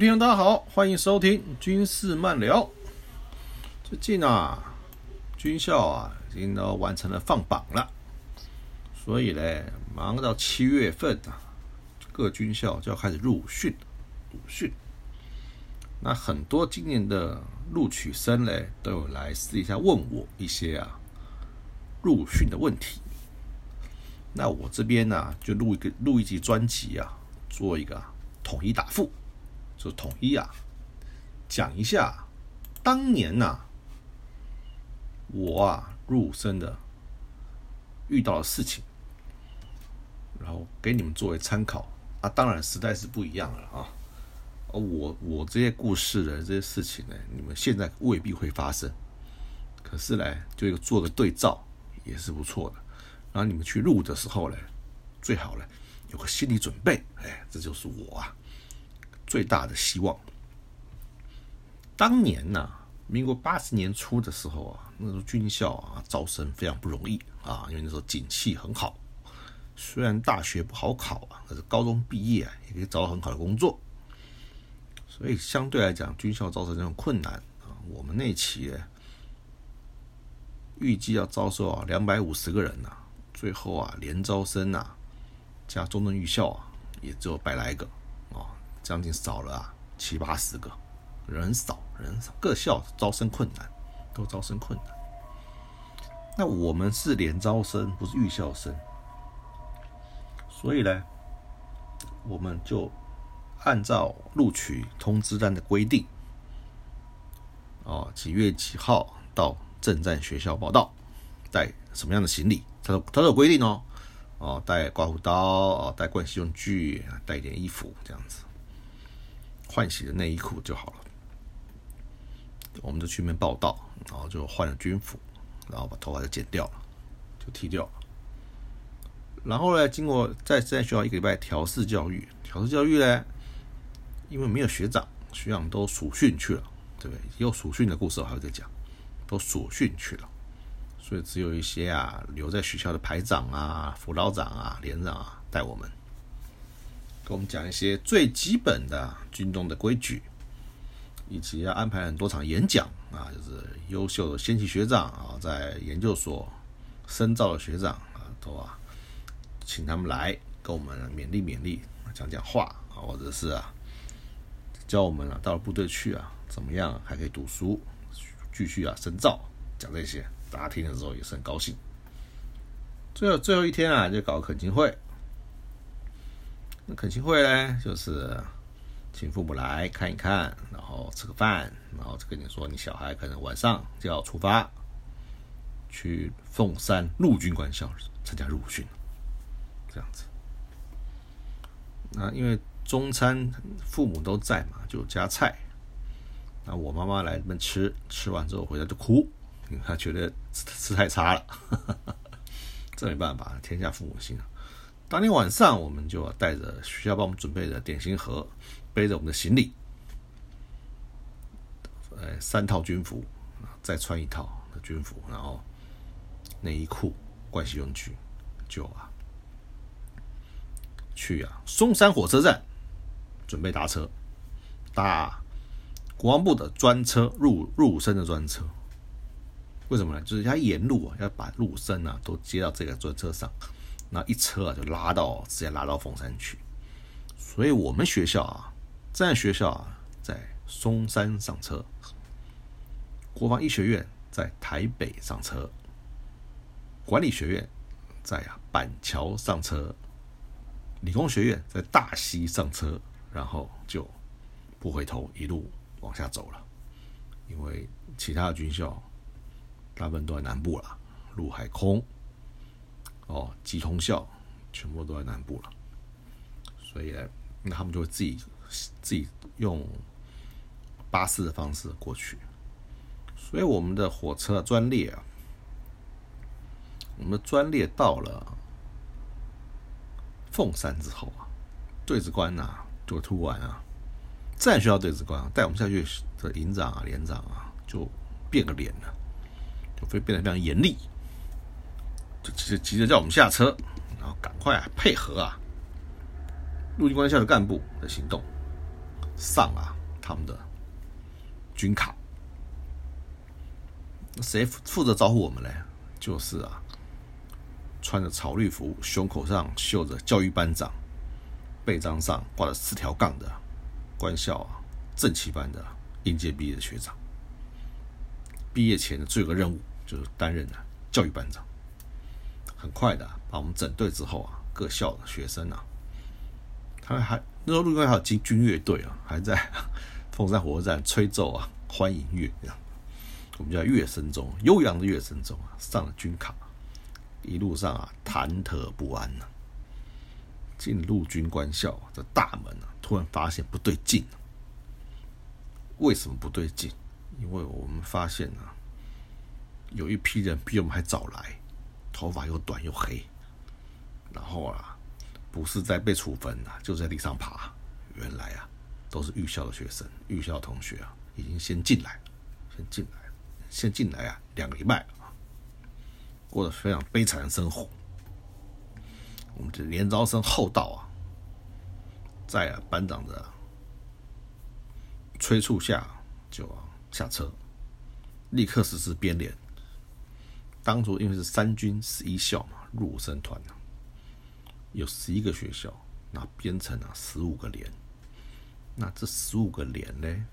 各位听众，大家好，欢迎收听军事漫聊。最近啊，军校啊已经都完成了放榜了，所以嘞，忙到七月份啊，各军校就要开始入训，入训。那很多今年的录取生嘞，都有来私底下问我一些啊入训的问题。那我这边呢，就录一个录一集专辑啊，做一个统一答复。就统一啊，讲一下当年呐，我啊入生的遇到的事情，然后给你们作为参考啊。当然时代是不一样了啊，我我这些故事的这些事情呢，你们现在未必会发生，可是呢，就做个对照也是不错的。然后你们去录的时候呢，最好呢有个心理准备，哎，这就是我啊。最大的希望。当年呢，民国八十年初的时候啊，那时候军校啊招生非常不容易啊，因为那时候景气很好，虽然大学不好考啊，可是高中毕业啊也可以找到很好的工作，所以相对来讲，军校招生这种困难啊，我们那期预计要招收啊两百五十个人呐，最后啊连招生呐加中正预校啊，也只有百来个。将近少了啊，七八十个人少人少，各校招生困难，都招生困难。那我们是连招生，不是预校生，所以呢，我们就按照录取通知单的规定，哦，几月几号到正站学校报到，带什么样的行李？他他有规定哦，哦，带刮胡刀，哦，带盥洗用具，带一点衣服，这样子。换洗的内衣裤就好了，我们就去那边报道，然后就换了军服，然后把头发就剪掉了，就剃掉了。然后呢，经过在在学校一个礼拜调试教育，调试教育呢，因为没有学长，学长都暑训去了，对不对？有暑训的故事我还会再讲，都暑训去了，所以只有一些啊留在学校的排长啊、辅导长啊、连长啊带我们。跟我们讲一些最基本的军中的规矩，以及要安排很多场演讲啊，就是优秀的先期学长啊，在研究所深造的学长啊，都啊，请他们来跟我们勉励勉励，讲讲话啊，或者是啊，教我们啊，到了部队去啊，怎么样还可以读书，继续啊深造，讲这些，大家听的时候也是很高兴。最后最后一天啊，就搞恳亲会。恳亲会呢，就是请父母来看一看，然后吃个饭，然后就跟你说，你小孩可能晚上就要出发去凤山陆军官校参加入训，这样子。那因为中餐父母都在嘛，就加菜。那我妈妈来这边吃，吃完之后回来就哭，因为她觉得吃吃太差了，这没办法，天下父母心啊。当天晚上，我们就带着学校帮我们准备的点心盒，背着我们的行李，呃，三套军服，再穿一套军服，然后内衣裤、盥洗用具，就啊，去啊松山火车站准备搭车，搭国防部的专车入入生的专车。为什么呢？就是他沿路啊，要把陆生啊都接到这个专车上。那一车啊，就拉到直接拉到凤山去，所以我们学校啊，在学校啊，在松山上车，国防医学院在台北上车，管理学院在啊板桥上车，理工学院在大溪上车，然后就不回头一路往下走了，因为其他的军校大部分都在南部了，陆海空。哦，集通校全部都在南部了，所以呢，那他们就会自己自己用巴士的方式过去。所以我们的火车专列啊，我们的专列到了凤山之后啊，对子关呐就突然啊，战学校对子关、啊带我们下去的营长啊、连长啊，就变个脸了，就会变得非常严厉。就急着急着叫我们下车，然后赶快配合啊，陆军官校的干部的行动。上啊他们的军卡。谁负责招呼我们呢？就是啊，穿着草绿服，胸口上绣着教育班长，背章上挂着四条杠的官校啊正旗班的应届毕业的学长。毕业前的最后一个任务就是担任啊教育班长。很快的把我们整队之后啊，各校的学生啊，他们还那时候陆军还有军军乐队啊，还在凤山火车站吹奏啊欢迎乐这样。我们叫乐声中，悠扬的乐声中啊，上了军卡，一路上啊忐忑不安呐。进陆军官校的大门啊，突然发现不对劲。为什么不对劲？因为我们发现啊，有一批人比我们还早来，头发又短又黑，然后啊，不是在被处分啊，就在地上爬。原来啊，都是预校的学生，预校同学啊，已经先进来，先进来。先进来啊，两个礼拜啊，过得非常悲惨的生活。我们这连招生后到啊，在啊班长的催促下，就下车，立刻实施编连。当初因为是三军十一校嘛，入伍生团啊，有十一个学校，那编成了十五个连。那这十五个连呢？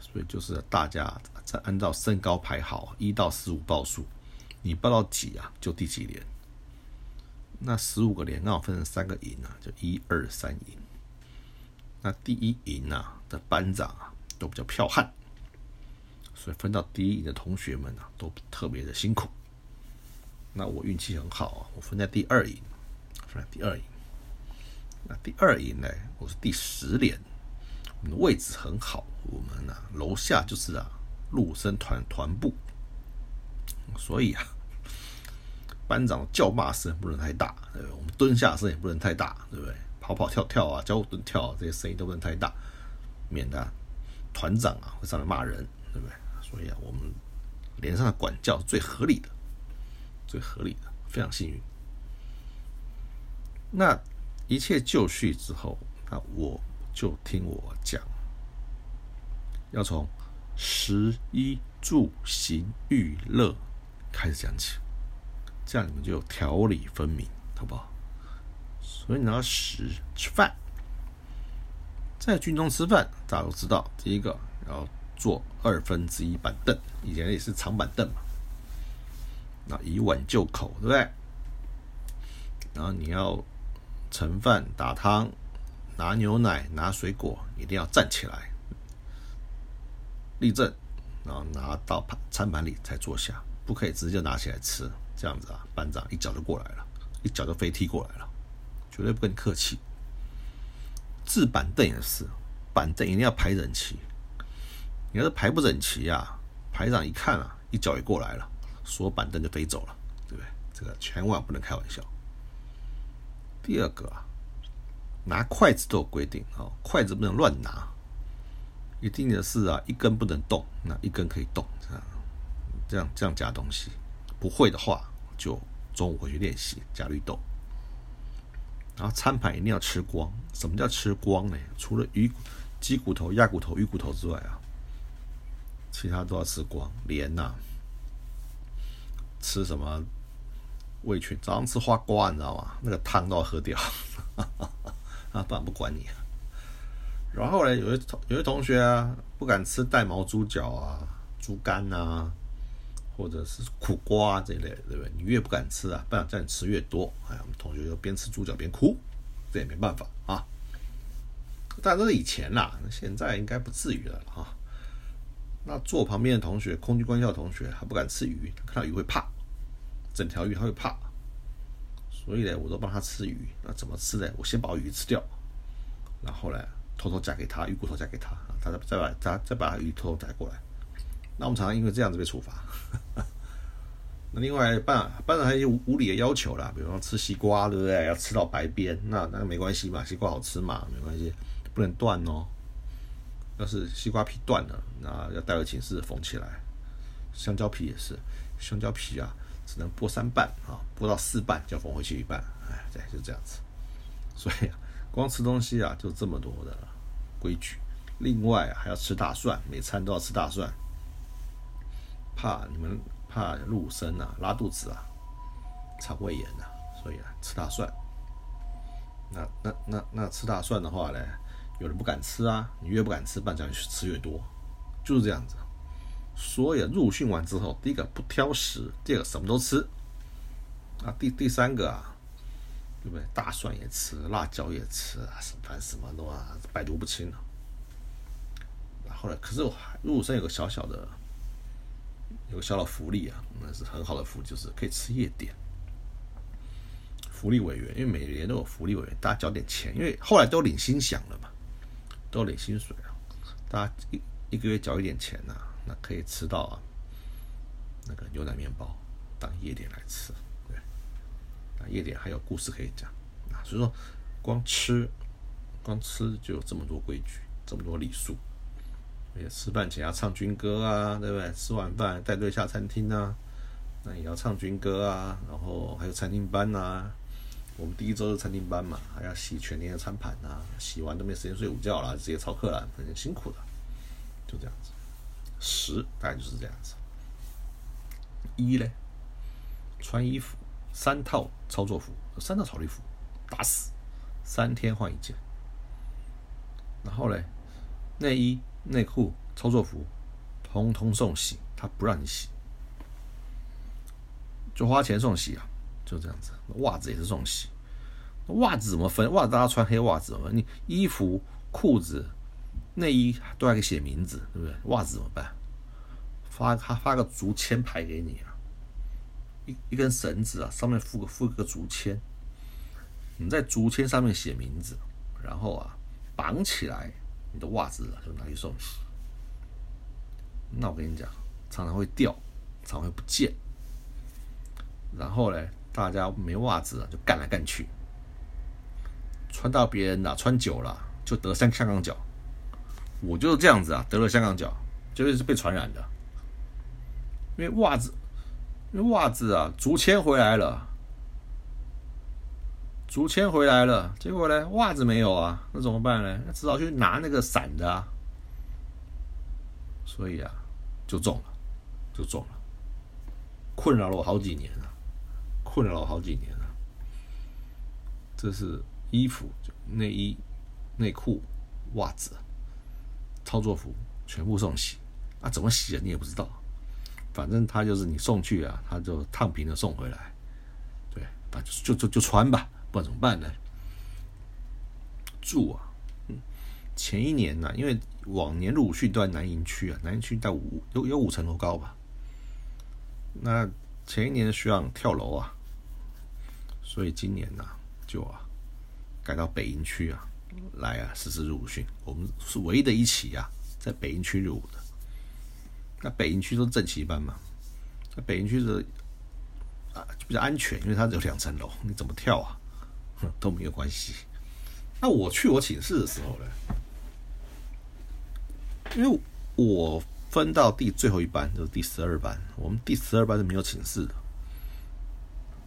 所以就是大家在按照身高排好，一到十五报数，你报到几啊，就第几连。那十五个连刚好分成三个营啊，就一二三营。那第一营啊的班长啊都比较剽悍，所以分到第一营的同学们啊都特别的辛苦。那我运气很好啊，我分在第二营，分在第二营。那第二营呢，我是第十连。我们的位置很好，我们呢楼下就是啊陆生团团部，所以啊班长叫骂声不能太大，对不对？我们蹲下声也不能太大，对不对？跑跑跳跳啊，交互蹲跳这些声音都不能太大，免得团长啊会上来骂人，对不对？所以啊我们连上的管教是最合理的，最合理的，非常幸运。那一切就绪之后，那我。就听我讲，要从食衣住行娱乐开始讲起，这样你们就条理分明，好不好？所以你要食吃饭，在军中吃饭，大家都知道，第一个要坐二分之一板凳，以前也是长板凳嘛，那以碗就口，对不对？然后你要盛饭打汤。拿牛奶、拿水果，一定要站起来，立正，然后拿到盘餐盘里才坐下，不可以直接拿起来吃。这样子啊，班长一脚就过来了，一脚就飞踢过来了，绝对不跟你客气。置板凳也是，板凳一定要排整齐。你要是排不整齐啊，排长一看啊，一脚也过来了，所板凳就飞走了，对不对？这个千万不能开玩笑。第二个啊。拿筷子都有规定哦，筷子不能乱拿，一定的是啊，一根不能动，那一根可以动，这样这样这样夹东西。不会的话，就中午回去练习夹绿豆。然后餐盘一定要吃光。什么叫吃光呢？除了鱼、鸡骨头、鸭骨头、鱼骨头之外啊，其他都要吃光。连呐，吃什么？味全早上吃花瓜，你知道吗？那个汤都要喝掉。啊，不然不管你。然后呢，有些同有些同学啊，不敢吃带毛猪脚啊、猪肝啊，或者是苦瓜这一类，对不对？你越不敢吃啊，班长叫你吃越多。哎，我们同学就边吃猪脚边哭，这也没办法啊。但这是以前啦，现在应该不至于了啊。那坐旁边的同学，空军官校同学，他不敢吃鱼，看到鱼会怕，整条鱼他会怕。所以呢，我都帮他吃鱼。那怎么吃呢？我先把鱼吃掉，然后呢，偷偷夹给他鱼骨头夹给他，他再再把他再把鱼偷偷夹过来。那我们常常因为这样子被处罚。那另外班班长还有无理的要求啦，比如说吃西瓜，对不对？要吃到白边，那那没关系嘛，西瓜好吃嘛，没关系，不能断哦。要是西瓜皮断了，那要带回寝室缝起来。香蕉皮也是，香蕉皮啊。只能剥三半啊，剥到四半就要缝回去一半，哎，对，就这样子。所以，光吃东西啊，就这么多的规矩。另外还要吃大蒜，每餐都要吃大蒜，怕你们怕入生啊、拉肚子啊、肠胃炎啊，所以啊吃大蒜。那那那那吃大蒜的话呢，有人不敢吃啊，你越不敢吃，半讲吃越多，就是这样子。所以入训完之后，第一个不挑食，第二个什么都吃，啊，第第三个啊，对不对？大蒜也吃，辣椒也吃啊，什么什么的啊，百毒不侵了。后来，可是我还入伍生有个小小的，有个小小福利啊，那是很好的福利，就是可以吃夜点。福利委员，因为每年都有福利委员，大家交点钱，因为后来都领薪饷了嘛，都领薪水了，大家一一个月交一点钱呐。那可以吃到啊，那个牛奶面包当夜点来吃，对，啊夜点还有故事可以讲啊，所以说光吃，光吃就有这么多规矩，这么多礼数，而且吃饭前要唱军歌啊，对不对？吃完饭带队下餐厅啊，那也要唱军歌啊，然后还有餐厅班呐，我们第一周是餐厅班嘛，还要洗全年的餐盘呐，洗完都没时间睡午觉了，直接操课了，很辛苦的，就这样子。十大概就是这样子。一呢，穿衣服三套操作服，三套草履服，打死三天换一件。然后呢，内衣内裤操作服，通通送洗，他不让你洗，就花钱送洗啊，就这样子。袜子也是送洗，袜子怎么分？袜子大家穿黑袜子嘛，你衣服裤子。内衣都还可以写名字，对不对？袜子怎么办？发他发个竹签牌给你啊，一一根绳子啊，上面附个附个竹签，你在竹签上面写名字，然后啊绑起来，你的袜子就拿去送洗。那我跟你讲，常常会掉，常常会不见。然后呢，大家没袜子就干来干去，穿到别人的穿久了就得香香港脚。我就是这样子啊，得了香港脚，绝对是被传染的。因为袜子，因为袜子啊，竹签回来了，竹签回来了，结果呢，袜子没有啊，那怎么办呢？那只好去拿那个散的啊。所以啊，就中了，就中了，困扰了我好几年了，困扰了我好几年了。这是衣服、内衣、内裤、袜子。操作服全部送洗啊？怎么洗啊？你也不知道。反正他就是你送去啊，他就烫平了送回来。对，反正就就就穿吧，不然怎么办呢？住啊，嗯，前一年呢，因为往年入伍训都在南营区啊，南营区在五有有五层楼高吧。那前一年学长跳楼啊，所以今年呢就啊改到北营区啊。来啊，实施入伍训，我们是唯一的一起啊，在北营区入伍的。那北营区都是正旗班嘛，那北营区是啊比较安全，因为它只有两层楼，你怎么跳啊，都没有关系。那我去我寝室的时候呢，因为我分到第最后一班就是第十二班，我们第十二班是没有寝室的，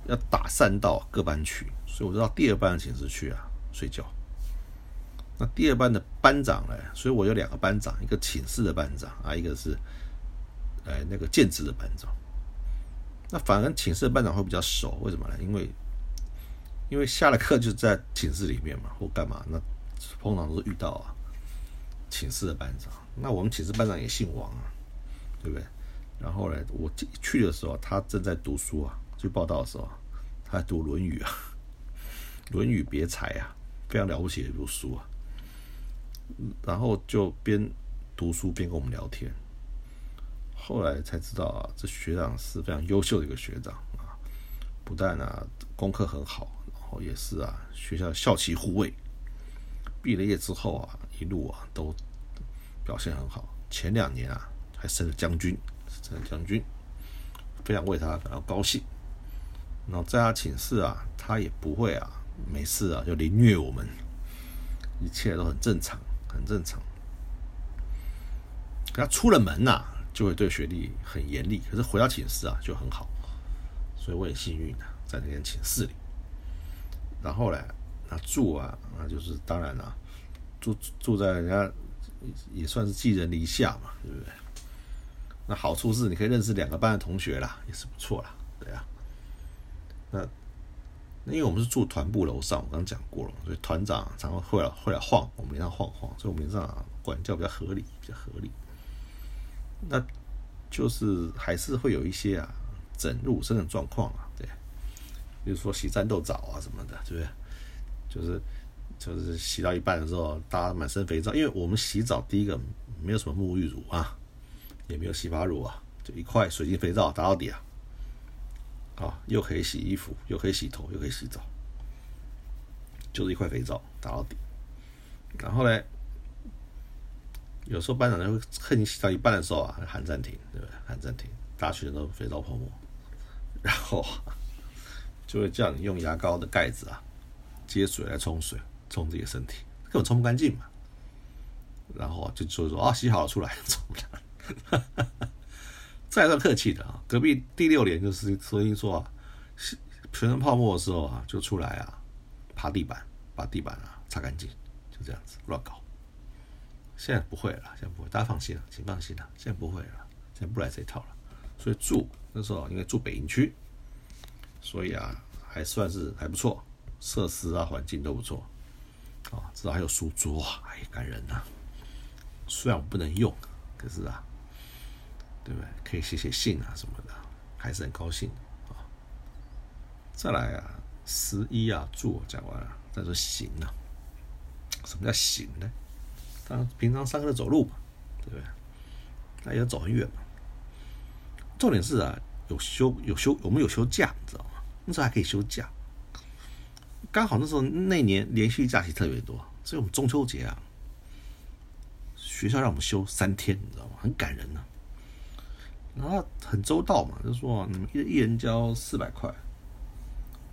要打散到各班去，所以我就到第二班的寝室去啊睡觉。那第二班的班长呢？所以我有两个班长，一个寝室的班长啊，一个是，哎，那个建职的班长。那反而寝室的班长会比较熟，为什么呢？因为，因为下了课就在寝室里面嘛，或干嘛？那通常都是遇到啊，寝室的班长。那我们寝室班长也姓王啊，对不对？然后呢，我去的时候，他正在读书啊，去报道的时候，他读《论语》啊，《论语别裁》啊，非常了不起的一部书啊。然后就边读书边跟我们聊天，后来才知道啊，这学长是非常优秀的一个学长啊，不但啊功课很好，然后也是啊学校校旗护卫。毕了业之后啊，一路啊都表现很好，前两年啊还升了将军，升了将军，非常为他感到高兴。然后在他寝室啊，他也不会啊没事啊就凌虐我们，一切都很正常。很正常，他出了门呐，就会对学弟很严厉。可是回到寝室啊，就很好，所以我也幸运的在那间寝室里。然后呢，那住啊，那就是当然了，住住在人家也算是寄人篱下嘛，对不对？那好处是你可以认识两个班的同学啦，也是不错啦，对啊。那因为我们是住团部楼上，我刚讲过了，所以团长常常会来会来晃，我们脸上晃晃，所以我们脸上管教比较合理，比较合理。那就是还是会有一些啊，整入生的状况啊，对，比如说洗战斗澡啊什么的，对不对？就是就是洗到一半的时候，大家满身肥皂，因为我们洗澡第一个没有什么沐浴乳啊。也没有洗发乳啊，就一块水晶肥皂打到底啊，啊，又可以洗衣服，又可以洗头，又可以洗澡，就是一块肥皂打到底。然后呢，有时候班长就会趁你洗到一半的时候啊，喊暂停，对不对？喊暂停，大家全都肥皂泡沫，然后就会叫你用牙膏的盖子啊接水来冲水，冲自己的身体，根本冲不干净嘛。然后就说说啊，洗好了出来，冲了。哈哈哈，这还算客气的啊！隔壁第六连就是声音说啊，全身泡沫的时候啊，就出来啊，爬地板，把地板啊擦干净，就这样子乱搞。现在不会了，现在不会，大家放心了，请放心了，现在不会了，现在不来这套了。所以住那时候因为住北营区，所以啊还算是还不错，设施啊环境都不错啊，至少还有书桌，哎，感人呐。虽然我不能用，可是啊。对不对？可以写写信啊什么的，还是很高兴啊。再来啊，十一啊，住讲完了，再说行啊。什么叫行呢？当然平常上课走路嘛，对不对？那也要走很远嘛。重点是啊，有休有休，我们有休假，你知道吗？那时候还可以休假。刚好那时候那年连续假期特别多，所以我们中秋节啊，学校让我们休三天，你知道吗？很感人呢。然后很周到嘛，就说你们一一人交四百块，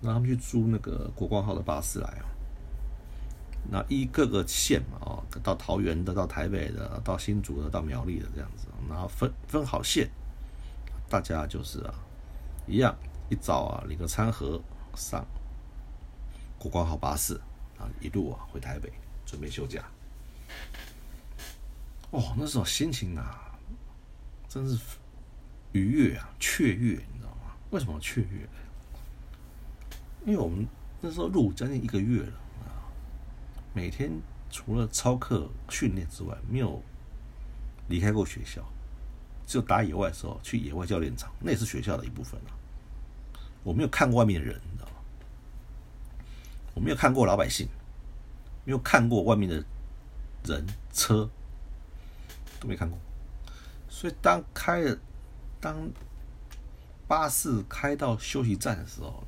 让他们去租那个国光号的巴士来啊。那一各个县嘛，哦，到桃园的、到台北的、到新竹的、到苗栗的这样子，然后分分好线，大家就是啊，一样一早啊领个餐盒上国光号巴士啊，一路啊回台北准备休假。哦，那时候心情啊，真是。愉悦啊，雀跃，你知道吗？为什么雀跃？因为我们那时候入伍将近一个月了啊，每天除了操课训练之外，没有离开过学校，只有打野外的时候去野外教练场，那也是学校的一部分啊。我没有看过外面的人，你知道吗？我没有看过老百姓，没有看过外面的人车，都没看过。所以当开了。当巴士开到休息站的时候，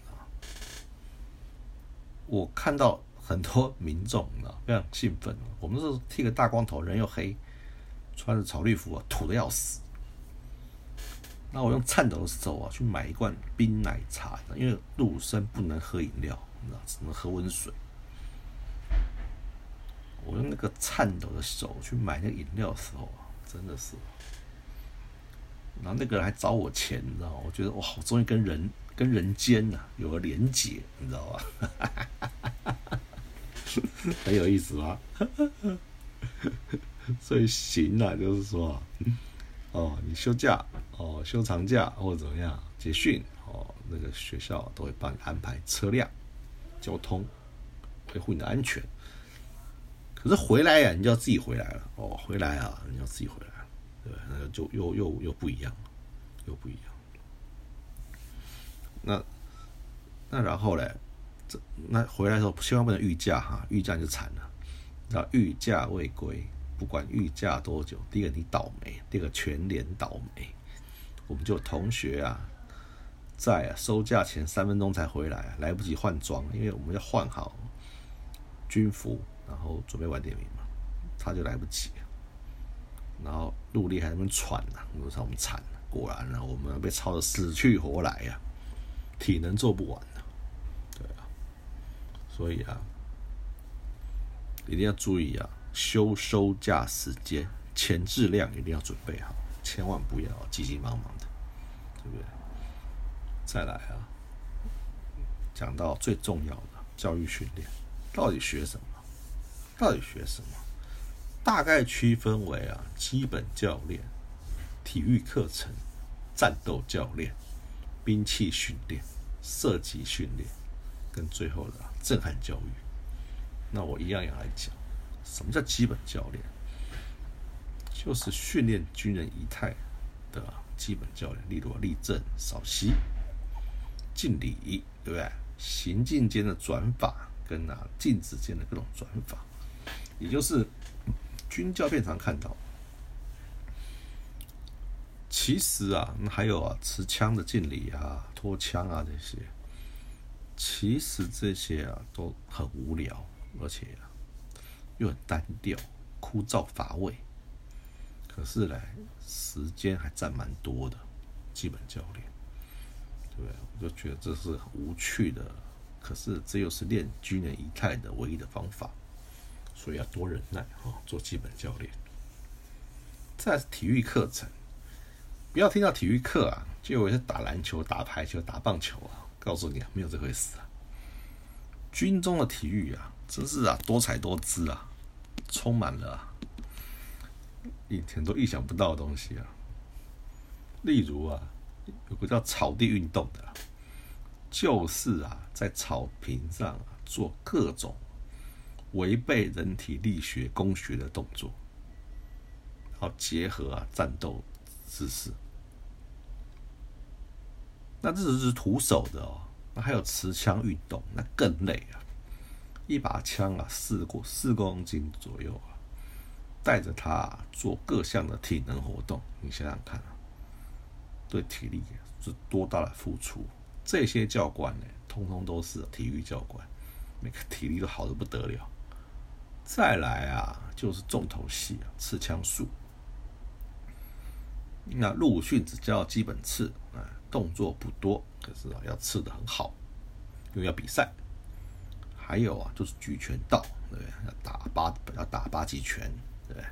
我看到很多民众啊，非常兴奋。我们是剃个大光头，人又黑，穿着草绿服啊，土的要死。那我用颤抖的手啊，去买一罐冰奶茶，因为陆生不能喝饮料，你知道，只能喝温水。我用那个颤抖的手去买那个饮料的时候啊，真的是。然后那个人还找我钱，你知道吗？我觉得哇，我终于跟人跟人间呐有个连结，你知道吧？很有意思吧？所以行啊，就是说，哦，你休假哦，休长假或者怎么样结训哦，那个学校都会帮你安排车辆、交通，维护你的安全。可是回来呀，你就要自己回来了哦，回来啊，你要自己回来。对，那就又又又不一样，又不一样。那那然后嘞，这那回来的时候千万不能御驾哈，御驾就惨了。那御驾未归，不管御驾多久，第一个你倒霉，第二个全连倒霉。我们就同学啊，在啊收假前三分钟才回来，来不及换装，因为我们要换好军服，然后准备晚点名嘛，他就来不及。然后陆力还在那边喘呢，我说我们惨了，果然呢，我们被操的死去活来呀，体能做不完呢，对啊，所以啊，一定要注意啊，休收假时间前质量一定要准备好，千万不要急急忙忙的，对不对？再来啊，讲到最重要的教育训练，到底学什么？到底学什么？大概区分为啊，基本教练、体育课程、战斗教练、兵器训练、射击训练，跟最后的震撼教育。那我一样样来讲，什么叫基本教练？就是训练军人仪态的基本教练，例如立正、稍息、敬礼，对不对？行进间的转法跟啊静止间的各种转法，也就是军教片常看到。其实啊，还有啊持枪的敬礼啊、拖枪啊这些，其实这些啊都很无聊，而且啊又很单调、枯燥乏味。可是呢，时间还占蛮多的，基本教练。对，我就觉得这是很无趣的，可是这又是练军人仪态的唯一的方法，所以要多忍耐哦，做基本教练。再是体育课程，不要听到体育课啊，就以为是打篮球、打排球、打棒球啊，告诉你啊，没有这回事啊。军中的体育啊，真是啊，多彩多姿啊，充满了以前都意想不到的东西啊，例如啊。有个叫草地运动的，就是啊，在草坪上啊做各种违背人体力学工学的动作，然后结合啊战斗姿势。那这只是徒手的哦，那还有持枪运动，那更累啊！一把枪啊，四过四公斤左右啊，带着它做各项的体能活动，你想想看啊。对体力是多大的付出？这些教官呢，通通都是体育教官，每个体力都好的不得了。再来啊，就是重头戏啊，刺枪术。那陆武训只教基本刺啊，动作不多，可是啊，要刺的很好，因为要比赛。还有啊，就是举拳道，对不对？要打八，要打八极拳，对不对？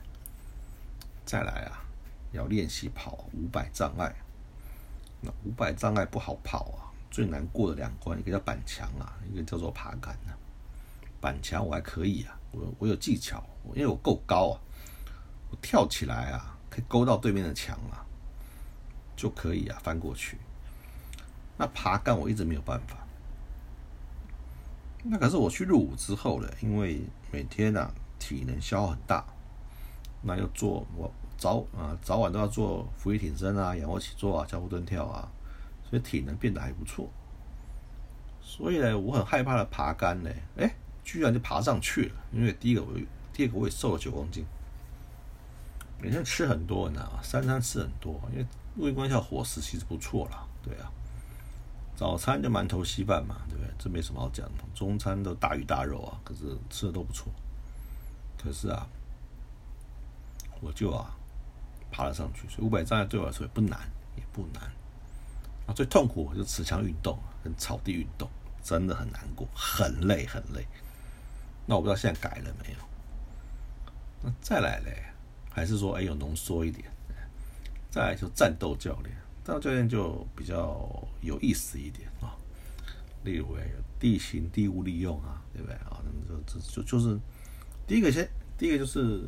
再来啊，要练习跑五百障碍。那五百障碍不好跑啊，最难过的两关，一个叫板墙啊，一个叫做爬杆啊。板墙我还可以啊，我我有技巧，因为我够高啊，我跳起来啊，可以勾到对面的墙啊，就可以啊翻过去。那爬杆我一直没有办法。那可是我去入伍之后呢，因为每天啊体能消耗很大，那要做我。早啊，早晚都要做俯卧撑啊、仰卧起坐啊、交互蹲跳啊，所以体能变得还不错。所以呢，我很害怕的爬杆呢，哎，居然就爬上去了。因为第一个我，第二个我也瘦了九公斤，每天吃很多呢，三餐吃很多，因为微观下伙食其实不错啦，对啊。早餐就馒头稀饭嘛，对不对？这没什么好讲的。中餐都大鱼大肉啊，可是吃的都不错。可是啊，我就啊。爬了上去，所以五百障碍对我来说也不难，也不难。啊，最痛苦就持枪运动跟草地运动，真的很难过，很累，很累。那我不知道现在改了没有？那再来嘞，还是说哎有浓缩一点？再来就战斗教练，战斗教练就比较有意思一点啊。例如哎，地形地物利用啊，对不对啊？那这这就就就是第一个先，第一个就是。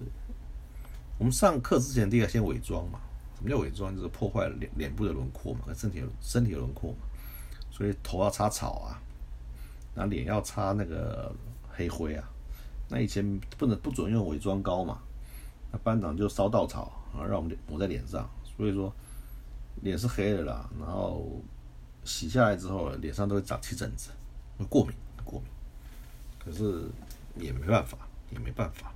我们上课之前，第一个先伪装嘛。什么叫伪装？就是破坏脸脸部的轮廓嘛，跟身体身体的轮廓嘛。所以头要擦草啊，那脸要擦那个黑灰啊。那以前不能不准用伪装膏嘛，那班长就烧稻草啊，让我们抹在脸上。所以说脸是黑的啦，然后洗下来之后，脸上都会长起疹子，会过敏过敏。可是也没办法，也没办法。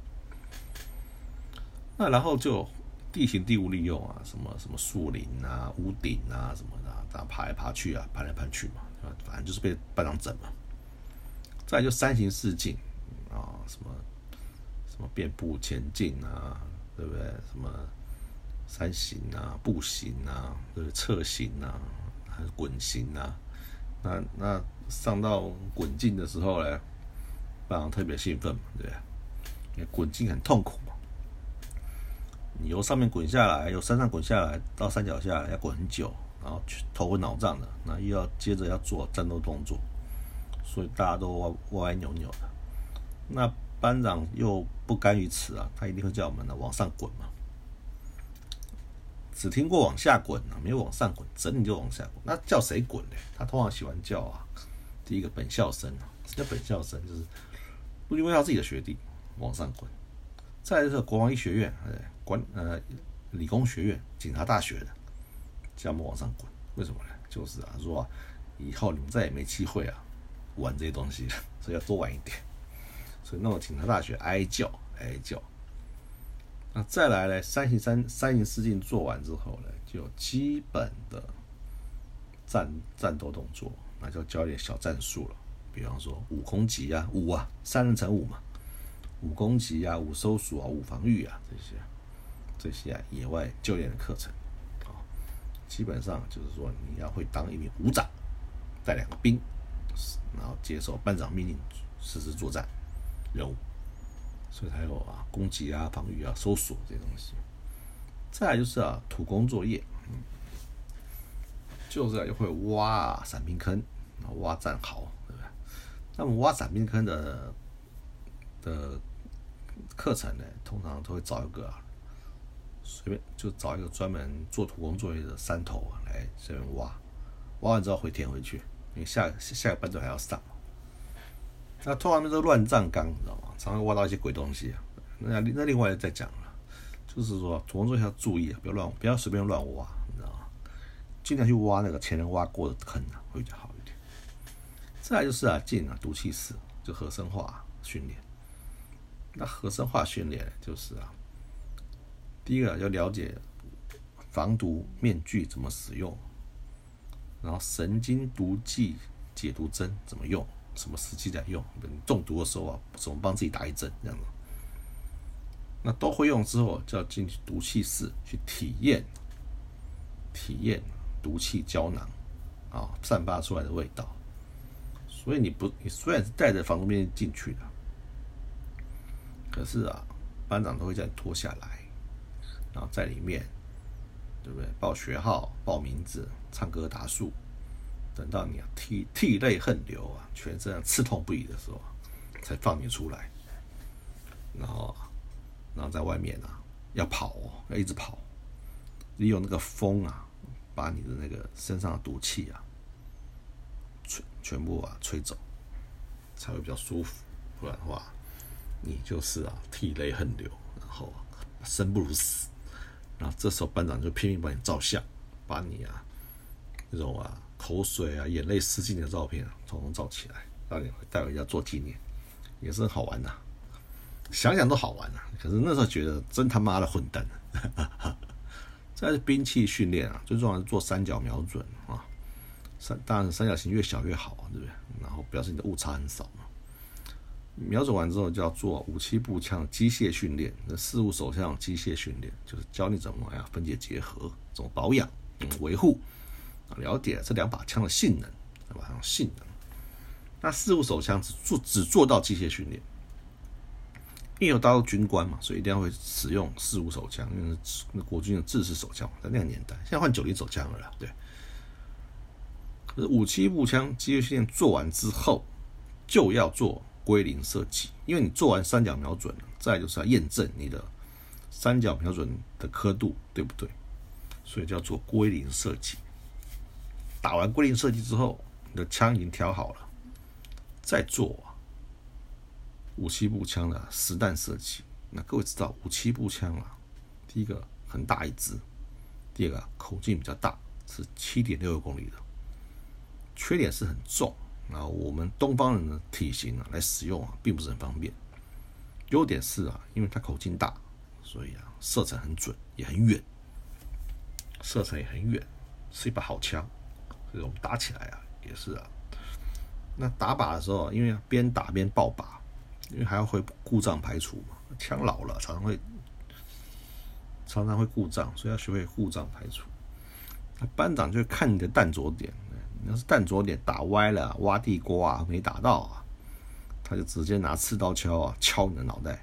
那然后就地形地物利用啊，什么什么树林啊、屋顶啊什么的，这样爬来爬去啊，攀来攀去嘛，反正就是被班长整嘛。再就三行四进啊，什么什么遍步前进啊，对不对？什么三行啊、步行啊、对？侧行啊，还是滚行啊？那那上到滚进的时候呢，班长特别兴奋，对不对？滚进很痛苦。你由上面滚下来，由山上滚下来，到山脚下要滚很久，然后去头昏脑胀的，那又要接着要做战斗动作，所以大家都歪歪扭扭的。那班长又不甘于此啊，他一定会叫我们呢往上滚嘛。只听过往下滚啊，没有往上滚，整你就往下滚。那叫谁滚呢？他通常喜欢叫啊，第一个本校生啊，什么叫本校生？就是陆军卫校自己的学弟往上滚。再就是国防医学院，呃，管呃理工学院、警察大学的，叫我们往上滚。为什么呢？就是啊，说以后你们再也没机会啊玩这些东西，所以要多玩一点。所以弄个警察大学挨叫挨叫。那再来呢？三行三三行四进做完之后呢，就基本的战战斗动作，那就教点小战术了。比方说五攻击啊，五啊，三人成五嘛，五攻击啊，五搜索啊，五防御啊，这些这些啊，野外教练的课程啊，基本上就是说你要会当一名武长，带两个兵，然后接受班长命令实施作战任务。所以才有啊，攻击啊、防御啊、搜索这些东西。再来就是啊，土工作业，嗯，就是要会挖啊伞兵坑，挖战壕，对不对？那么挖伞兵坑的的课程呢，通常都会找一个，随便就找一个专门做土工作业的山头来这边挖，挖完之后回填回去，你下下个班都还要上。那通常都乱葬岗，你知道吗？常常挖到一些鬼东西啊。那那另外再讲了，就是说土工要注意啊，不要乱，不要随便乱挖，你知道吗？尽量去挖那个前人挖过的坑啊，会比较好一点。再来就是啊，进啊毒气室，就核生化训练。那核生化训练就是啊，第一个要了解防毒面具怎么使用，然后神经毒剂解毒针怎么用。什么时机在用？中毒的时候啊，怎么帮自己打一针这样子？那都会用之后，就要进去毒气室去体验，体验毒气胶囊啊散发出来的味道。所以你不，你虽然是带着防毒面具进去的，可是啊，班长都会叫你脱下来，然后在里面，对不对？报学号、报名字、唱歌答数。等到你啊涕涕泪横流啊，全身刺痛不已的时候，才放你出来。然后，然后在外面啊，要跑哦，要一直跑，利用那个风啊，把你的那个身上的毒气啊，全全部啊吹走，才会比较舒服。不然的话，你就是啊涕泪横流，然后生不如死。然后这时候班长就拼命帮你照相，把你啊那种啊。口水啊，眼泪湿尽的照片啊，统统照起来，让你带回家做纪念，也是很好玩的。想想都好玩啊！可是那时候觉得真他妈的混蛋。这是兵器训练啊，最重要是做三角瞄准啊。三当然三角形越小越好啊，对不对？然后表示你的误差很少。瞄准完之后就要做武器步枪机械训练，那四五手枪机械训练就是教你怎么样分解结合，怎么保养，怎么维护。了解这两把枪的性能，两把性能。那四五手枪只做只做到机械训练，因为有当军官嘛，所以一定要会使用四五手枪，因为那国军的制式手枪，在那个年代，现在换九零手枪了。对，可是武器步枪机械训练做完之后，就要做归零设计，因为你做完三角瞄准了，再就是要验证你的三角瞄准的刻度对不对，所以叫做归零设计。打完归零设计之后，你的枪已经调好了，再做武器步枪的实弹射击。那各位知道武器步枪啊，第一个很大一支，第二个口径比较大，是七点六公里的。缺点是很重，啊，我们东方人的体型啊来使用啊，并不是很方便。优点是啊，因为它口径大，所以啊射程很准，也很远，射程也很远，是一把好枪。所以我们打起来啊，也是啊。那打靶的时候，因为边打边爆靶，因为还要会故障排除嘛。枪老了，常常会常常会故障，所以要学会故障排除。那班长就看你的弹着点，你要是弹着点打歪了，挖地瓜啊没打到啊，他就直接拿刺刀敲啊敲你的脑袋，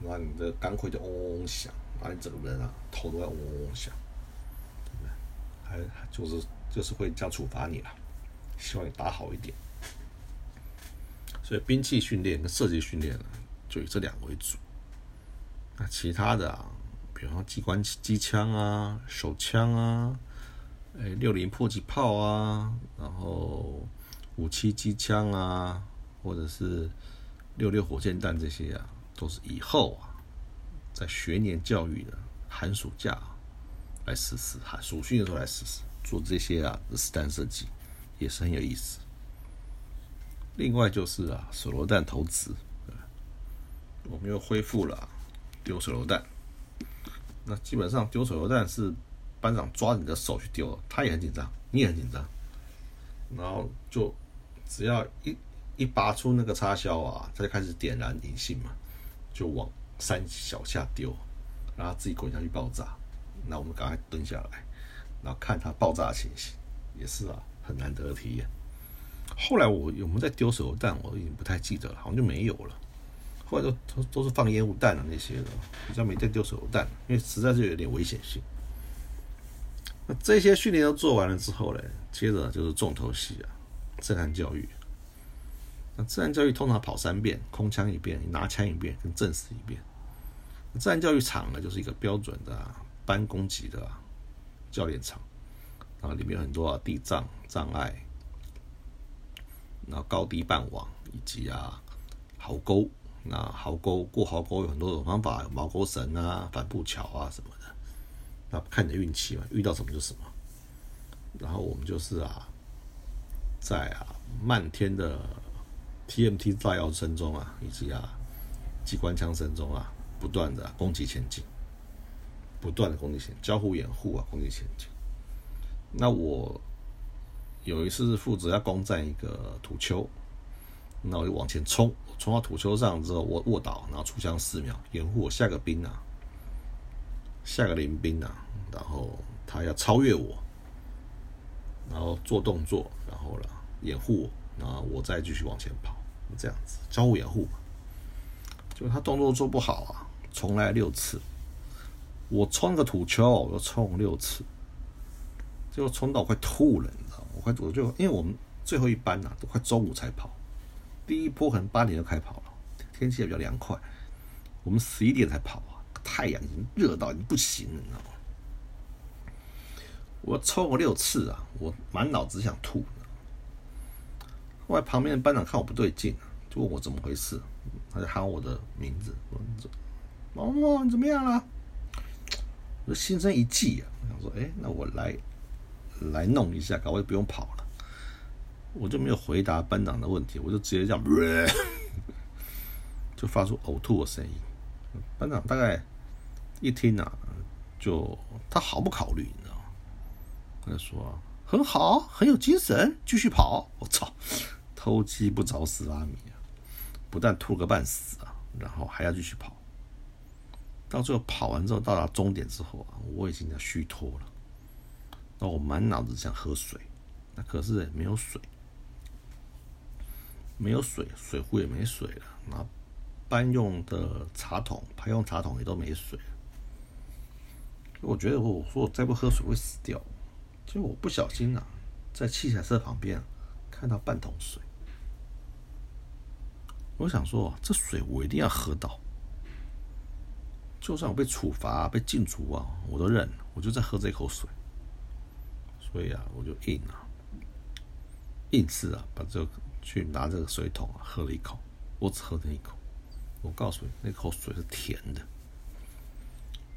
那你的钢盔就嗡嗡嗡响，把你整个人啊头都要嗡嗡响。对不对？还就是就是会这样处罚你了，希望你打好一点。所以兵器训练跟射击训练呢，就以这两个为主。那其他的啊，比方说机关机枪啊、手枪啊、哎六零迫击炮啊，然后五七机枪啊，或者是六六火箭弹这些啊，都是以后啊，在学年教育的寒暑假来实施，寒暑训的时候来实施，做这些啊的实弹射击也是很有意思。另外就是啊，手榴弹投掷，我们又恢复了丢手榴弹。那基本上丢手榴弹是班长抓你的手去丢，他也很紧张，你也很紧张。然后就只要一一拔出那个插销啊，他就开始点燃引信嘛，就往山脚下丢，然后自己滚下去爆炸。那我们赶快蹲下来，然后看它爆炸的情形，也是啊，很难得的体验。后来我有没有在丢手榴弹，我已经不太记得了，好像就没有了。后来都都都是放烟雾弹啊那些的，比较没在丢手榴弹，因为实在是有点危险性。那这些训练都做完了之后呢，接着就是重头戏啊，震撼教育。那自然教育通常跑三遍，空枪一遍，拿枪一遍，跟正式一遍。自然教育场呢，就是一个标准的班攻级的教练场，啊里面有很多啊地障障碍。然后高低半网以及啊壕沟，那壕沟过壕沟有很多种方法，有毛钩绳啊、帆布桥啊什么的。那看你的运气嘛，遇到什么就什么。然后我们就是啊，在啊漫天的 TMT 炸药声中啊，以及啊机关枪声中啊，不断的攻击前进，不断的攻击前交互掩护啊，攻击前进。那我。有一次是负责要攻占一个土丘，那我就往前冲，冲到土丘上之后，我卧倒，然后出枪四秒，掩护我下个兵啊，下个临兵啊，然后他要超越我，然后做动作，然后了掩护我，然后我再继续往前跑，这样子交互掩护。就他动作做不好啊，重来六次，我冲个土丘，我冲六次，结果冲到快吐了。你知道吗我快我就因为我们最后一班呐，都快中午才跑，第一波可能八点就开跑了，天气也比较凉快，我们十一点才跑，太阳已经热到已经不行了，你知道吗？我抽过六次啊，我满脑子想吐。后来旁边的班长看我不对劲，就问我怎么回事，他就喊我的名字，我说毛毛你怎么样了？我心生一计啊，我想说，哎，那我来。来弄一下，搞我就不用跑了。我就没有回答班长的问题，我就直接这样，就发出呕吐的声音。班长大概一听啊，就他毫不考虑，你知道吗？他就说很好，很有精神，继续跑。我操，偷鸡不着蚀把米啊！不但吐个半死啊，然后还要继续跑。到最后跑完之后，到达终点之后啊，我已经要虚脱了。那我满脑子想喝水，那可是没有水，没有水，水壶也没水了。那班用的茶桶、排用茶桶也都没水。我觉得我说我再不喝水会死掉。结果我不小心啊，在器材车旁边看到半桶水，我想说这水我一定要喝到，就算我被处罚、被禁足啊，我都认，我就在喝这口水。所以啊，我就硬啊，硬是啊，把这个去拿这个水桶啊，喝了一口，我只喝了一口。我告诉你，那口水是甜的。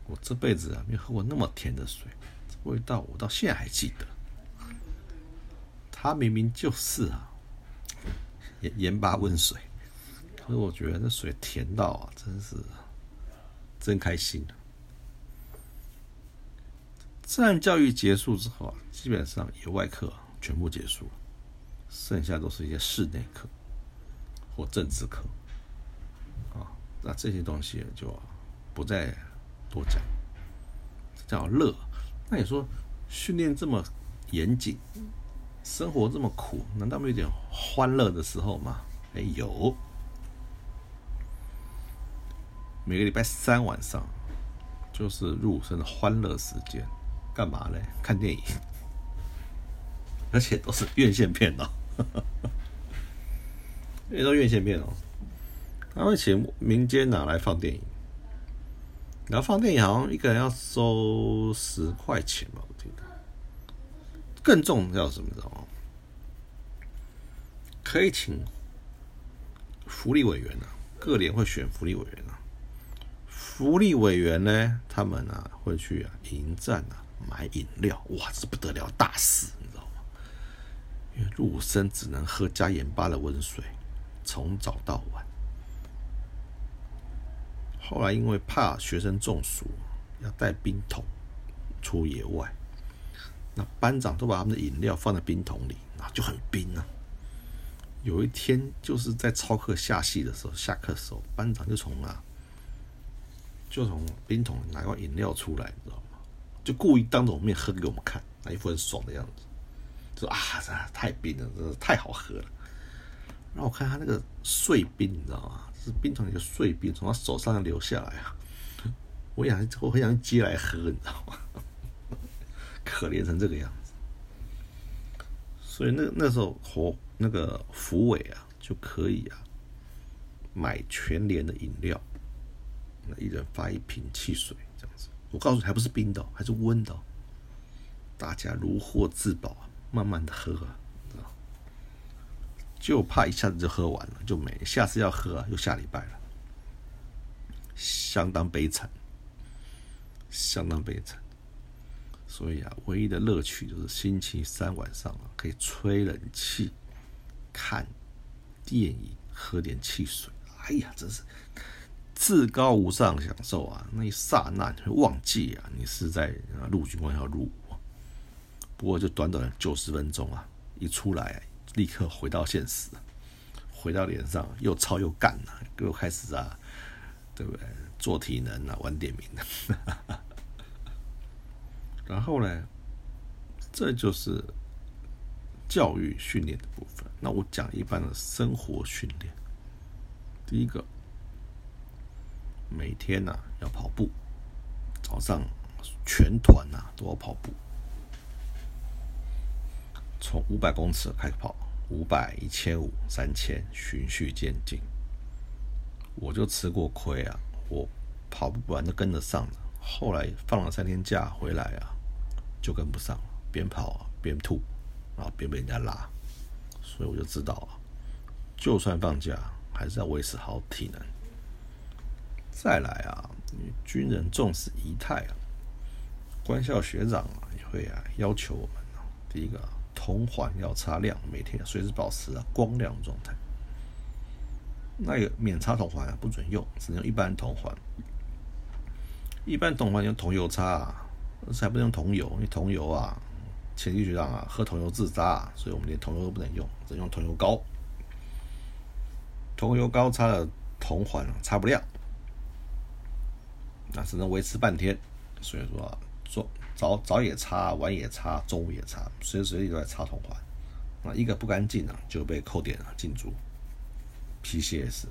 我这辈子啊，没喝过那么甜的水，这味道我到现在还记得。它明明就是啊，盐盐巴温水，可是我觉得那水甜到啊，真是真开心。自然教育结束之后啊，基本上野外课全部结束了，剩下都是一些室内课或政治课啊。那这些东西就不再多讲，叫乐。那你说训练这么严谨，生活这么苦，难道没有点欢乐的时候吗？哎，有。每个礼拜三晚上就是入生的欢乐时间。干嘛嘞？看电影，而且都是院线片哦。也都院线片哦。他会请民间拿来放电影，然后放电影好像一个人要收十块钱吧，我记得。更重要什么知道吗？可以请福利委员啊，各联会选福利委员啊。福利委员呢，他们啊会去啊迎战啊买饮料，哇，这不得了大事，你知道吗？因为陆生只能喝加盐巴的温水，从早到晚。后来因为怕学生中暑，要带冰桶出野外，那班长都把他们的饮料放在冰桶里，那就很冰啊。有一天就是在操课下戏的时候，下课的时候，班长就从啊，就从冰桶拿个饮料出来，你知道吗？就故意当着我面喝给我们看，那一副很爽的样子，说啊，这太冰了，真的太好喝了。然后我看他那个碎冰，你知道吗？是冰桶一个碎冰从他手上流下来啊！我想，我很想接来喝，你知道吗？可怜成这个样子。所以那那时候，活那个福伟啊，就可以啊，买全联的饮料，那一人发一瓶汽水这样子。我告诉你，还不是冰的，还是温的。大家如获至宝，慢慢的喝。就怕一下子就喝完了就没，下次要喝又下礼拜了，相当悲惨，相当悲惨。所以啊，唯一的乐趣就是星期三晚上啊，可以吹冷气、看电影、喝点汽水。哎呀，真是至高无上享受啊！那一刹那你会忘记啊，你是在陆军官校入伍。不过就短短的九十分钟啊，一出来。立刻回到现实，回到脸上，又操又干了，又开始啊，对不对？做体能啊，玩点名的。然后呢，这就是教育训练的部分。那我讲一般的生活训练。第一个，每天呢要跑步，早上全团呐都要跑步，从五百公尺开始跑。五百、一千五、三千，循序渐进。我就吃过亏啊，我跑不完都跟得上了。后来放了三天假回来啊，就跟不上了，边跑啊边吐，然后边被人家拉。所以我就知道啊，就算放假，还是要维持好体能。再来啊，军人重视仪态啊，官校学长啊也会啊要求我们，第一个啊。铜环要擦亮，每天随时保持啊光亮状态。那个免擦铜环啊不准用，只能用一般铜环。一般铜环用铜油擦啊，还不能用铜油，因为铜油啊，前期学长啊喝铜油自杀，啊所以我们连铜油都不能用，只能用铜油膏。铜油膏擦了铜环啊擦不亮，那只能维持半天。所以说做。早早也擦，晚也擦，中午也擦，随时随地都在擦铜环。啊，一个不干净啊，就被扣点了禁足。皮鞋也是，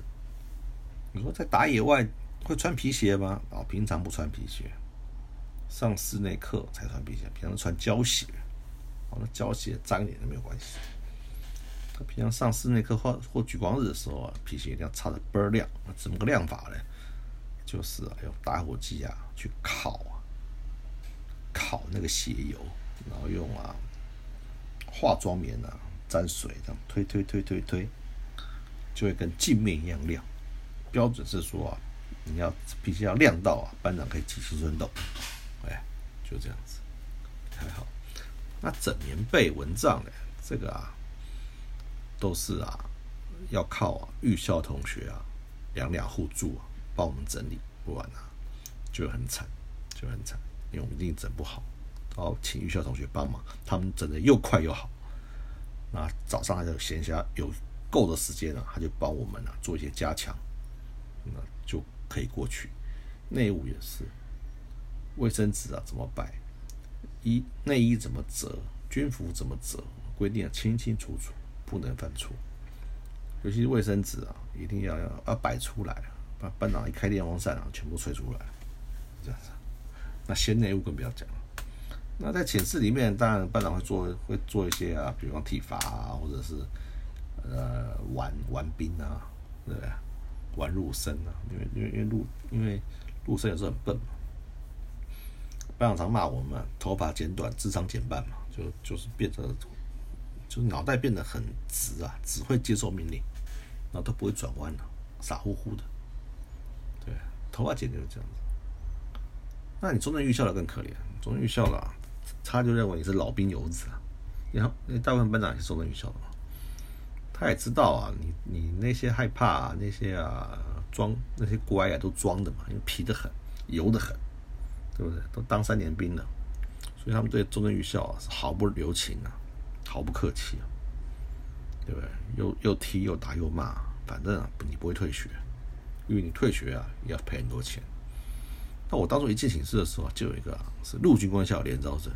你说在打野外会穿皮鞋吗？啊，平常不穿皮鞋，上室内课才穿皮鞋，平常穿胶鞋。哦，那胶鞋脏一点都没有关系。他平常上室内课或或举光日的时候啊，皮鞋一定要擦的倍儿亮。怎么个亮法呢？就是啊，用打火机啊去烤啊。烤那个鞋油，然后用啊化妆棉啊沾水，这样推推推推推，就会跟镜面一样亮。标准是说啊，你要必须要亮到啊，班长可以起青春痘。哎，就这样子，还好。那整棉被蚊帐呢？这个啊，都是啊要靠啊预校同学啊两两互助啊帮我们整理，不然啊就很惨，就很惨。我们一定整不好，然后请预校同学帮忙，他们整的又快又好。那早上他就闲暇有够的时间了，他就帮我们啊做一些加强，那就可以过去。内务也是，卫生纸啊怎么摆，衣内衣怎么折，军服怎么折，规定清清楚楚，不能犯错。尤其是卫生纸啊，一定要要要摆出来，把班长一开电风扇啊，全部吹出来，这样子。那先内务更不要讲了。那在寝室里面，当然班长会做会做一些啊，比方体罚啊，或者是呃玩玩兵啊，对不对？玩陆生啊，因为因为因为陆因为陆生有时候很笨嘛，班长常骂我们，头发剪短，智商减半嘛，就就是变得就是脑袋变得很直啊，只会接受命令，然后都不会转弯了，傻乎乎的。对，头发剪就是这样子。那你中正预校的更可怜，中正预校的他就认为你是老兵游子啊，然后那大部分班长也是中正预校的嘛。他也知道啊，你你那些害怕啊，那些啊装那些乖啊，都装的嘛，因为皮得很，油得很，对不对？都当三年兵了，所以他们对中正预校啊是毫不留情啊，毫不客气啊，对不对？又又踢又打又骂，反正啊你不会退学，因为你退学啊也要赔很多钱。那我当初一进寝室的时候，就有一个是陆军官校连招生，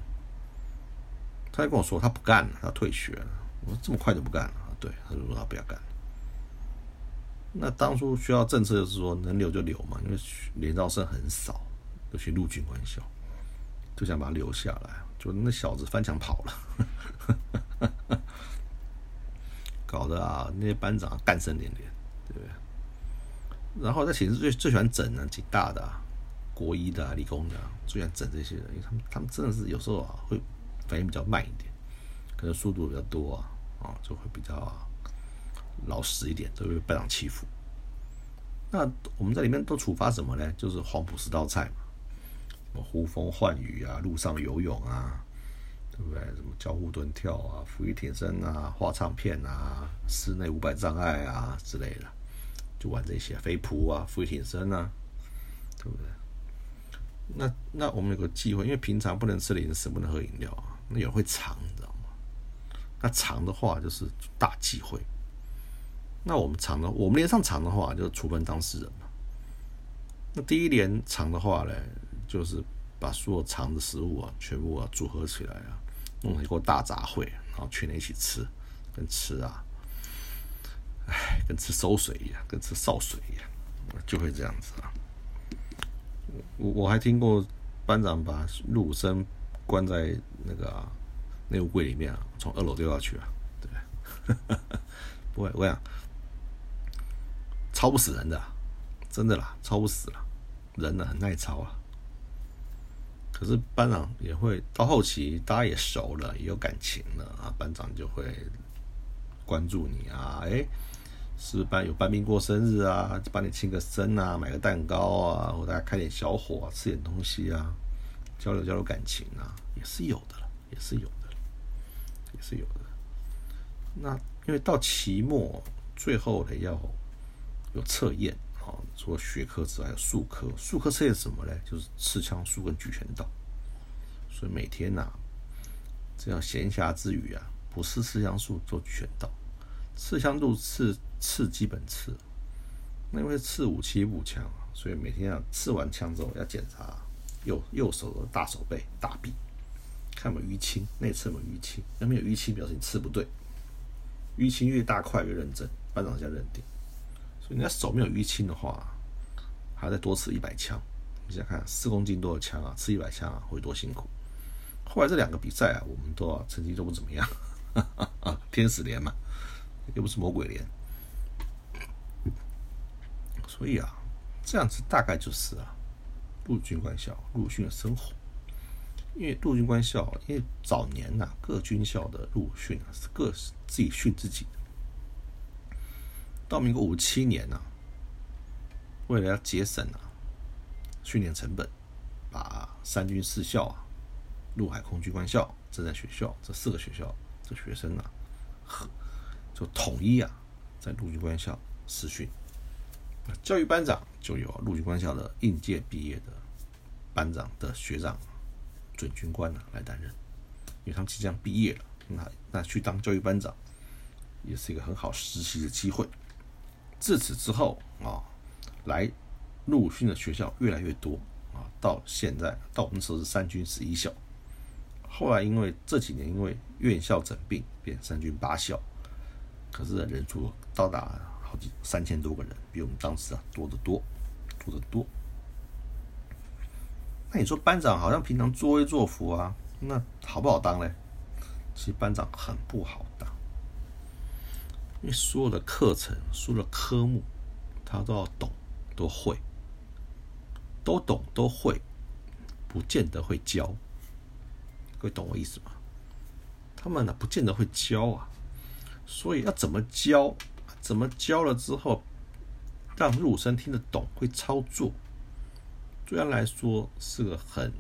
他就跟我说他不干了，他退学了。我说这么快就不干了？对，他就说他不要干。那当初需要政策就是说能留就留嘛，因为连招生很少，尤其陆军官校，就想把他留下来。就那小子翻墙跑了，搞得啊那些班长干声连连，对不对？然后在寝室最最喜欢整呢，警大的、国医的、理工的，最喜欢整这些人，因为他们他们真的是有时候啊会反应比较慢一点，可能速度比较多啊。啊，就会比较老实一点，都会被班长欺负。那我们在里面都处罚什么呢？就是黄埔十道菜嘛，什么呼风唤雨啊，路上游泳啊，对不对？什么交互蹲跳啊，俯卧撑啊，画唱片啊，室内五百障碍啊之类的，就玩这些飞扑啊，俯卧撑啊，对不对？那那我们有个忌讳，因为平常不能吃零食，不能喝饮料啊，那有人会藏。你知道吗那藏的话就是大忌讳。那我们长的，我们连上长的话就是处分当事人嘛。那第一连长的话呢，就是把所有长的食物啊，全部啊组合起来啊，弄一锅大杂烩，然后全连一起吃，跟吃啊，哎，跟吃馊水一样，跟吃潲水一样，就会这样子啊。我我还听过班长把陆生关在那个。内务柜里面啊，从二楼丢下去啊，对 不会，我想抄不死人的，真的啦，抄不死了，人呢很耐操啊。可是班长也会到后期，大家也熟了，也有感情了啊，班长就会关注你啊，哎，是班有班兵过生日啊，帮你庆个生啊，买个蛋糕啊，或大家开点小火，啊吃点东西啊，交流交流感情啊，也是有的了，也是有的。也是有的。那因为到期末最后呢，要有测验啊，除了学科之外，还有术科。术科测验什么呢？就是刺枪术跟举拳道。所以每天呐，这样闲暇之余啊，不是刺枪术做举拳道。刺枪术刺刺基本刺，那因为刺武器步枪，所以每天要刺完枪之后要检查右右手的大手背、大臂。看有没有淤青，内侧有没有淤青，要没有淤青表示你刺不对，淤青越大块越认真，班长这样认定。所以你要手没有淤青的话，还要再多刺一百枪。你想看四公斤多的枪啊，刺一百枪啊，会多辛苦。后来这两个比赛啊，我们都啊成绩都不怎么样，天使连嘛，又不是魔鬼连。所以啊，这样子大概就是啊，陆军官校陆训的生活。因为陆军官校，因为早年呐，各军校的陆训啊是各自己训自己的。到民国五七年呐，为了要节省啊训练成本，把三军四校啊、陆海空军官校、政战学校这四个学校这学生啊，就统一啊在陆军官校实训。教育班长就有陆军官校的应届毕业的班长的学长。准军官呢来担任，因为他们即将毕业了，那那去当教育班长也是一个很好实习的机会。自此之后啊，来陆训的学校越来越多啊，到现在到我们时候是三军十一校，后来因为这几年因为院校整并变三军八校，可是人数到达好几三千多个人，比我们当时啊多得多，多得多。那你说班长好像平常作威作福啊，那好不好当嘞？其实班长很不好当。因为所有的课程、所有的科目，他都要懂，都会，都懂都会，不见得会教。各位懂我意思吗？他们呢，不见得会教啊，所以要怎么教？怎么教了之后，让入生听得懂，会操作，对他来说是个很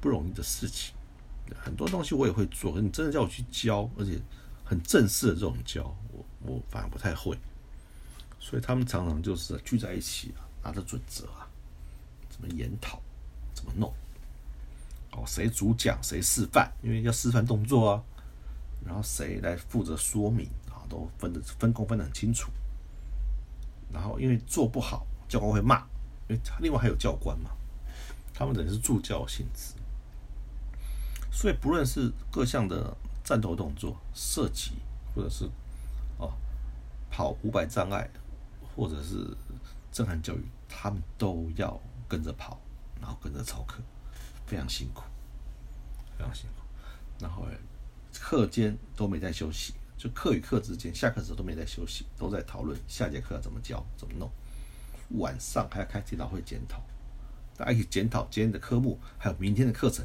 不容易的事情。很多东西我也会做，你真的叫我去教，而且很正式的这种教，我我反而不太会。所以他们常常就是聚在一起啊，拿着准则啊，怎么研讨，怎么弄。哦，谁主讲谁示范，因为要示范动作啊。然后谁来负责说明？都分的分工分得很清楚，然后因为做不好，教官会骂，因为另外还有教官嘛，他们等于是助教性质，所以不论是各项的战斗动作、射击，或者是哦跑五百障碍，或者是震撼教育，他们都要跟着跑，然后跟着操课，非常辛苦，非常辛苦，然后课间都没在休息。就课与课之间，下课时候都没在休息，都在讨论下节课要怎么教、怎么弄。晚上还要开电脑会检讨，大家一起检讨今天的科目，还有明天的课程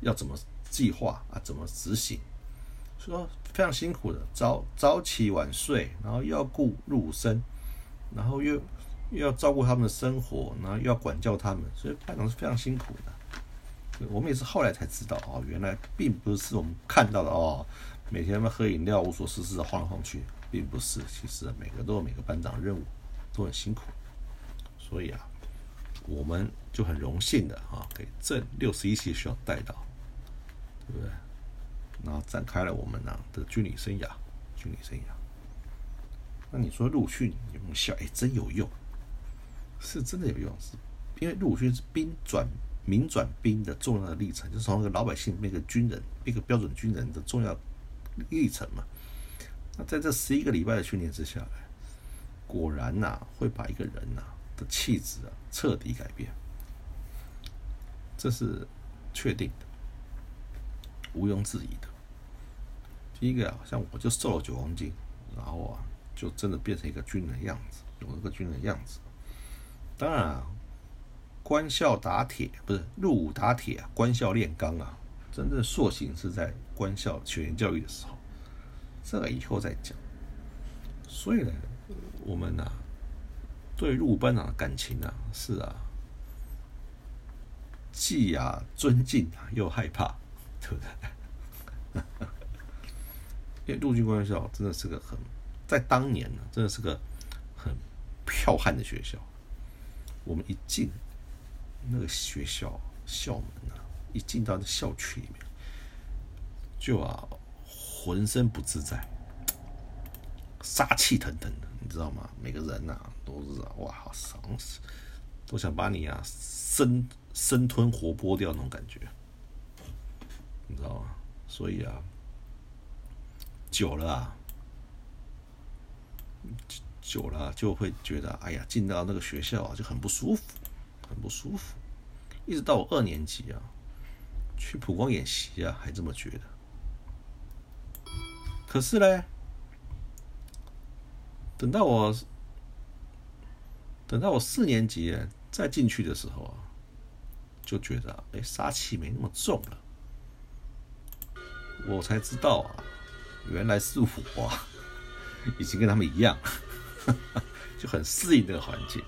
要怎么计划啊，怎么执行。说非常辛苦的，早早起晚睡，然后又要顾入生，然后又又要照顾他们的生活，然后又要管教他们，所以班长是非常辛苦的。我们也是后来才知道哦，原来并不是我们看到的哦。每天嘛喝饮料，无所事事的晃来晃去，并不是。其实每个都有每个班长任务，都很辛苦。所以啊，我们就很荣幸的啊，给这六十一期学校带到，对不对？然后展开了我们呢的军旅生涯，军旅生涯。那你说陆训有没有效？哎，真有用，是真的有用。是因为陆训是兵转民转兵的重要的历程，就是从一个老百姓变个军人，一个标准军人的重要。历程嘛，那在这十一个礼拜的训练之下来，果然呐，会把一个人呐的气质啊彻底改变，这是确定的，毋庸置疑的。第一个啊，像我就瘦了九公斤，然后啊，就真的变成一个军人样子，有了个军人样子。当然啊，官校打铁不是入伍打铁啊，官校炼钢啊。真正塑形是在官校学员教育的时候，这个以后再讲。所以呢，我们呢对入班长的感情呢是啊，既啊尊敬啊又害怕，对不对？因为陆军官校真的是个很，在当年呢，真的是个很剽悍的学校。我们一进那个学校校门啊。一进到那校区里面，就啊，浑身不自在，杀气腾腾的，你知道吗？每个人呐，都是哇，好爽死，都想把你啊生生吞活剥掉那种感觉，你知道吗？所以啊，久了啊，久了就会觉得，哎呀，进到那个学校啊就很不舒服，很不舒服，一直到我二年级啊。去普光演习啊，还这么觉得。可是呢，等到我等到我四年级再进去的时候啊，就觉得哎，杀气没那么重了。我才知道啊，原来是我 已经跟他们一样，就很适应这个环境。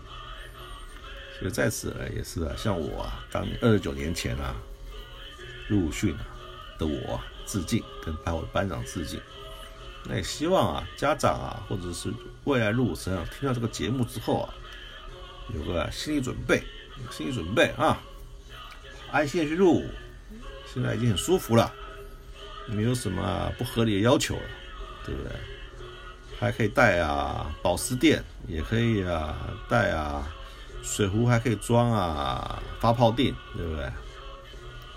所以在此呢，也是啊，像我啊，当年二十九年前啊。入训的我致敬，跟班委班长致敬。那也希望啊，家长啊，或者是未来入伍生啊，听到这个节目之后啊，有个心理准备，心理准备啊，安心去入伍。现在已经很舒服了，没有什么不合理的要求了，对不对？还可以带啊，保湿垫也可以啊，带啊，水壶还可以装啊，发泡垫，对不对？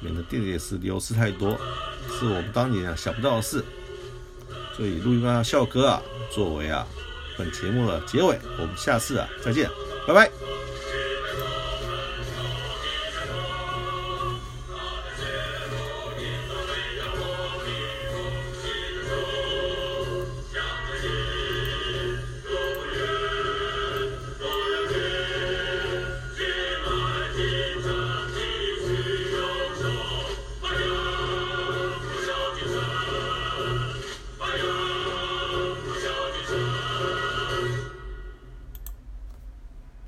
免得电解石流失太多，是我们当年啊想不到的事。所以录音啊笑哥啊作为啊本节目的结尾，我们下次啊再见，拜拜。